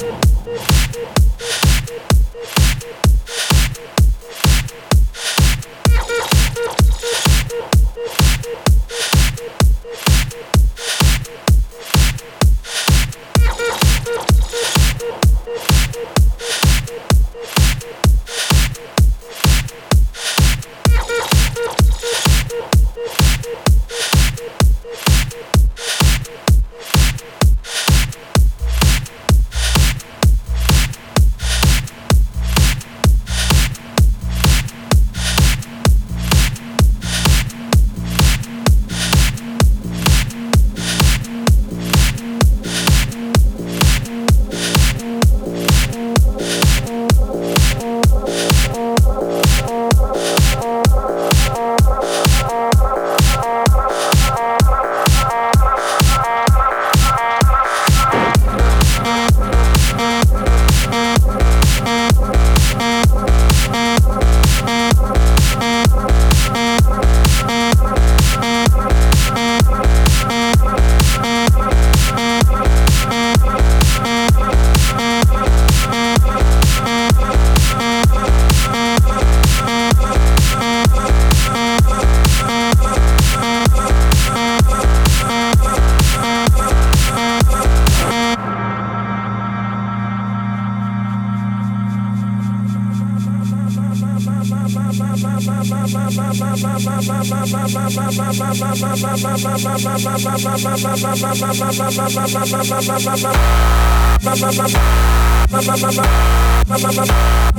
Oh, oh, oh, oh, oh.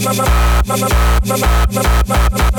マママママママママ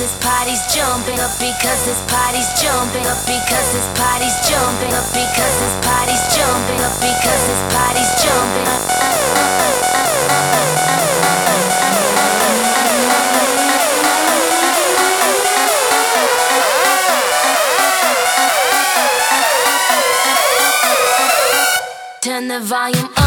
this party's jumping up because this party's jumping up because this party's jumping up because this party's jumping up because this party's jumping up. Turn the volume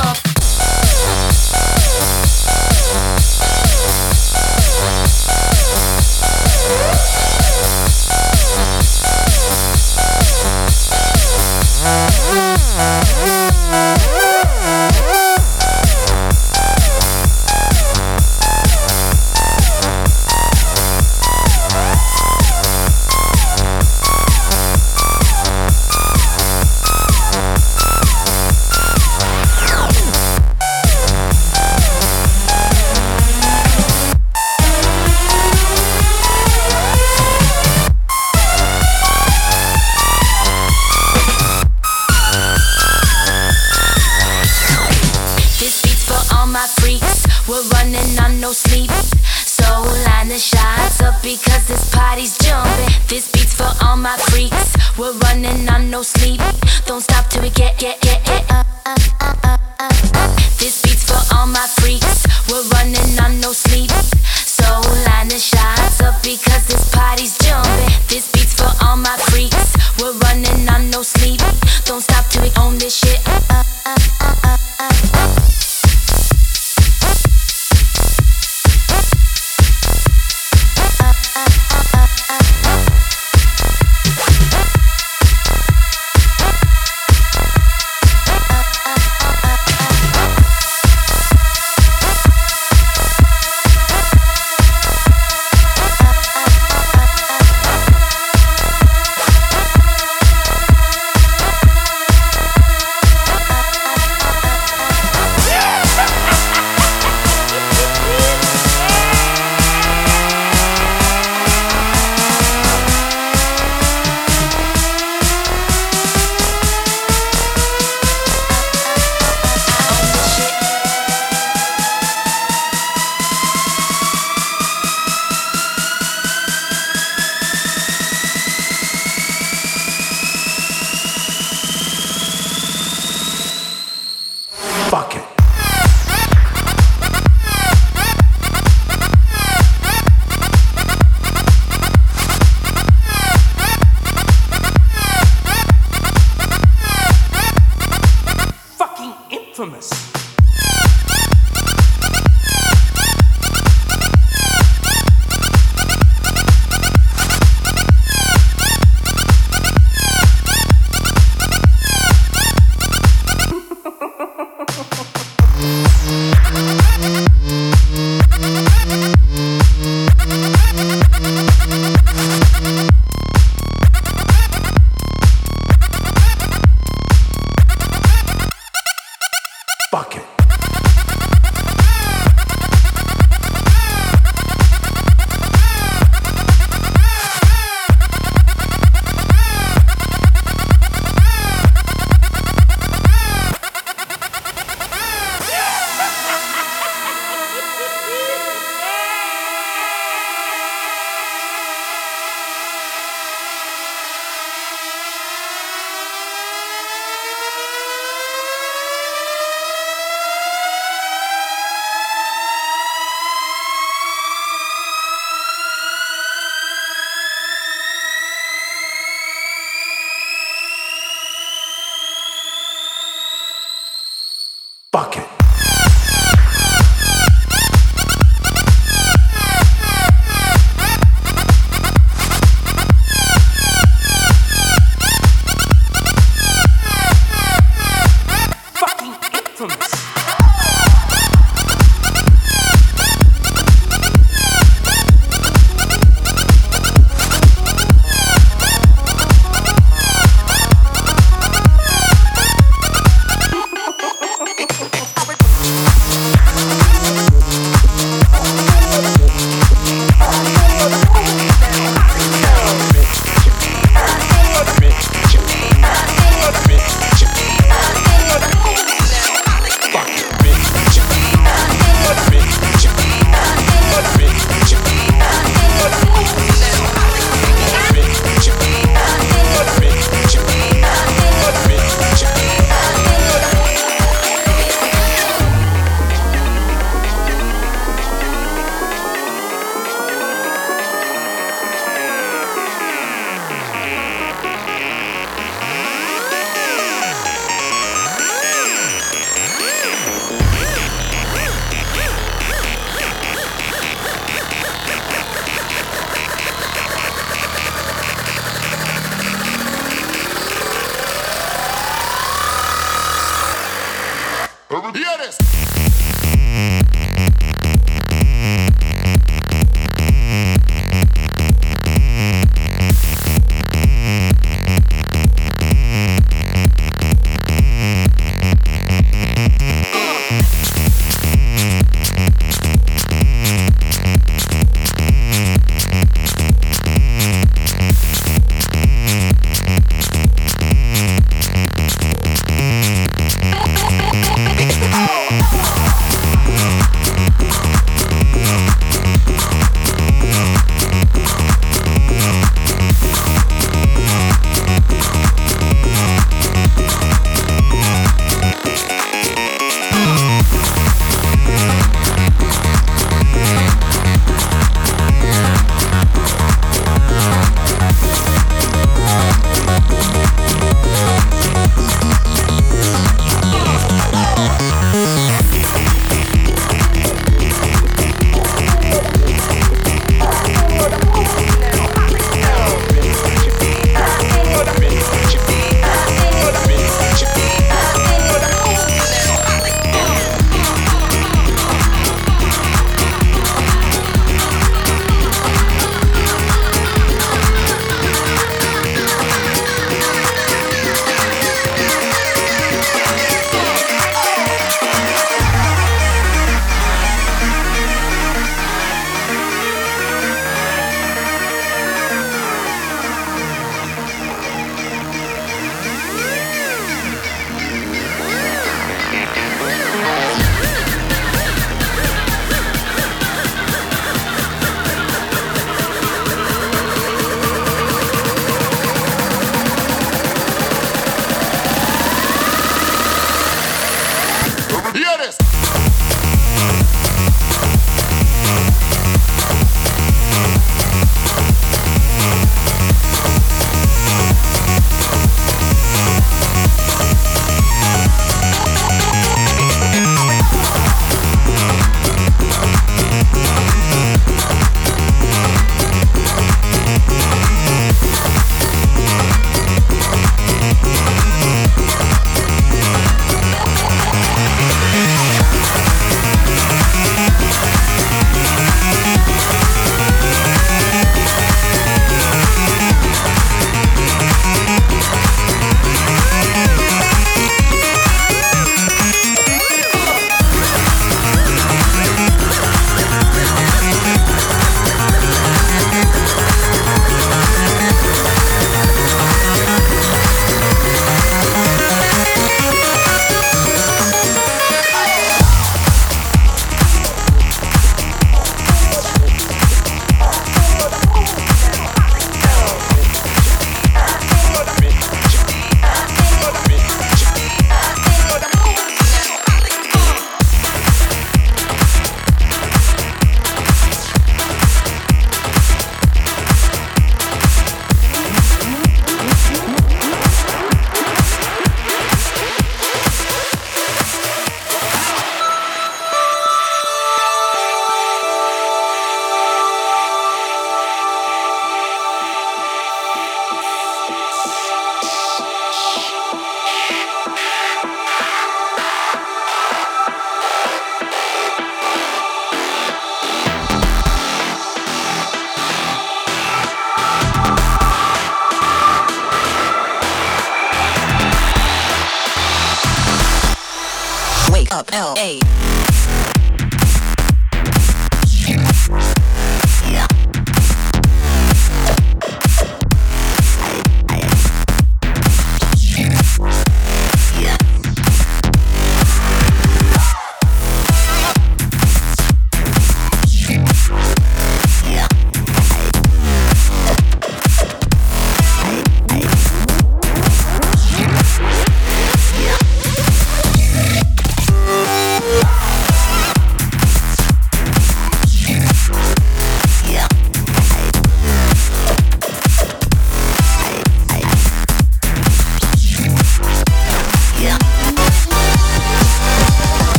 L A.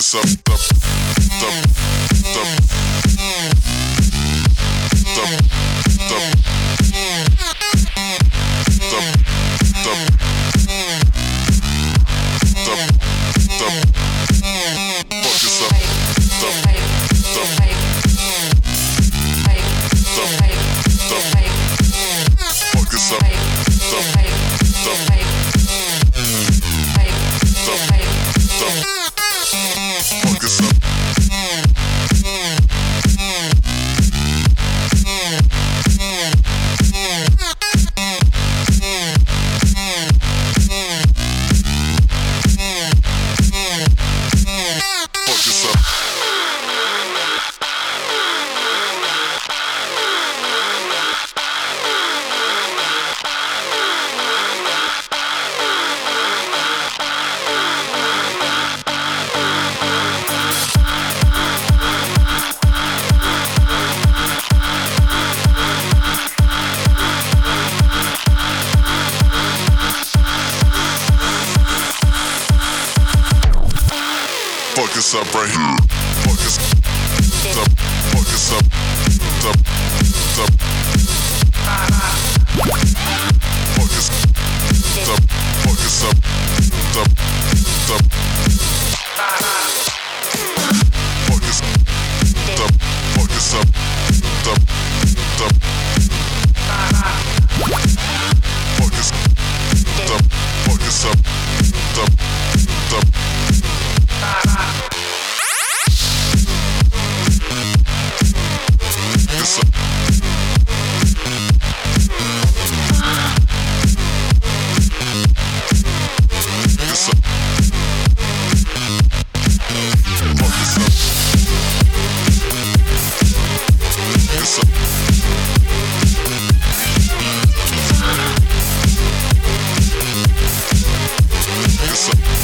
Up, up, dancing.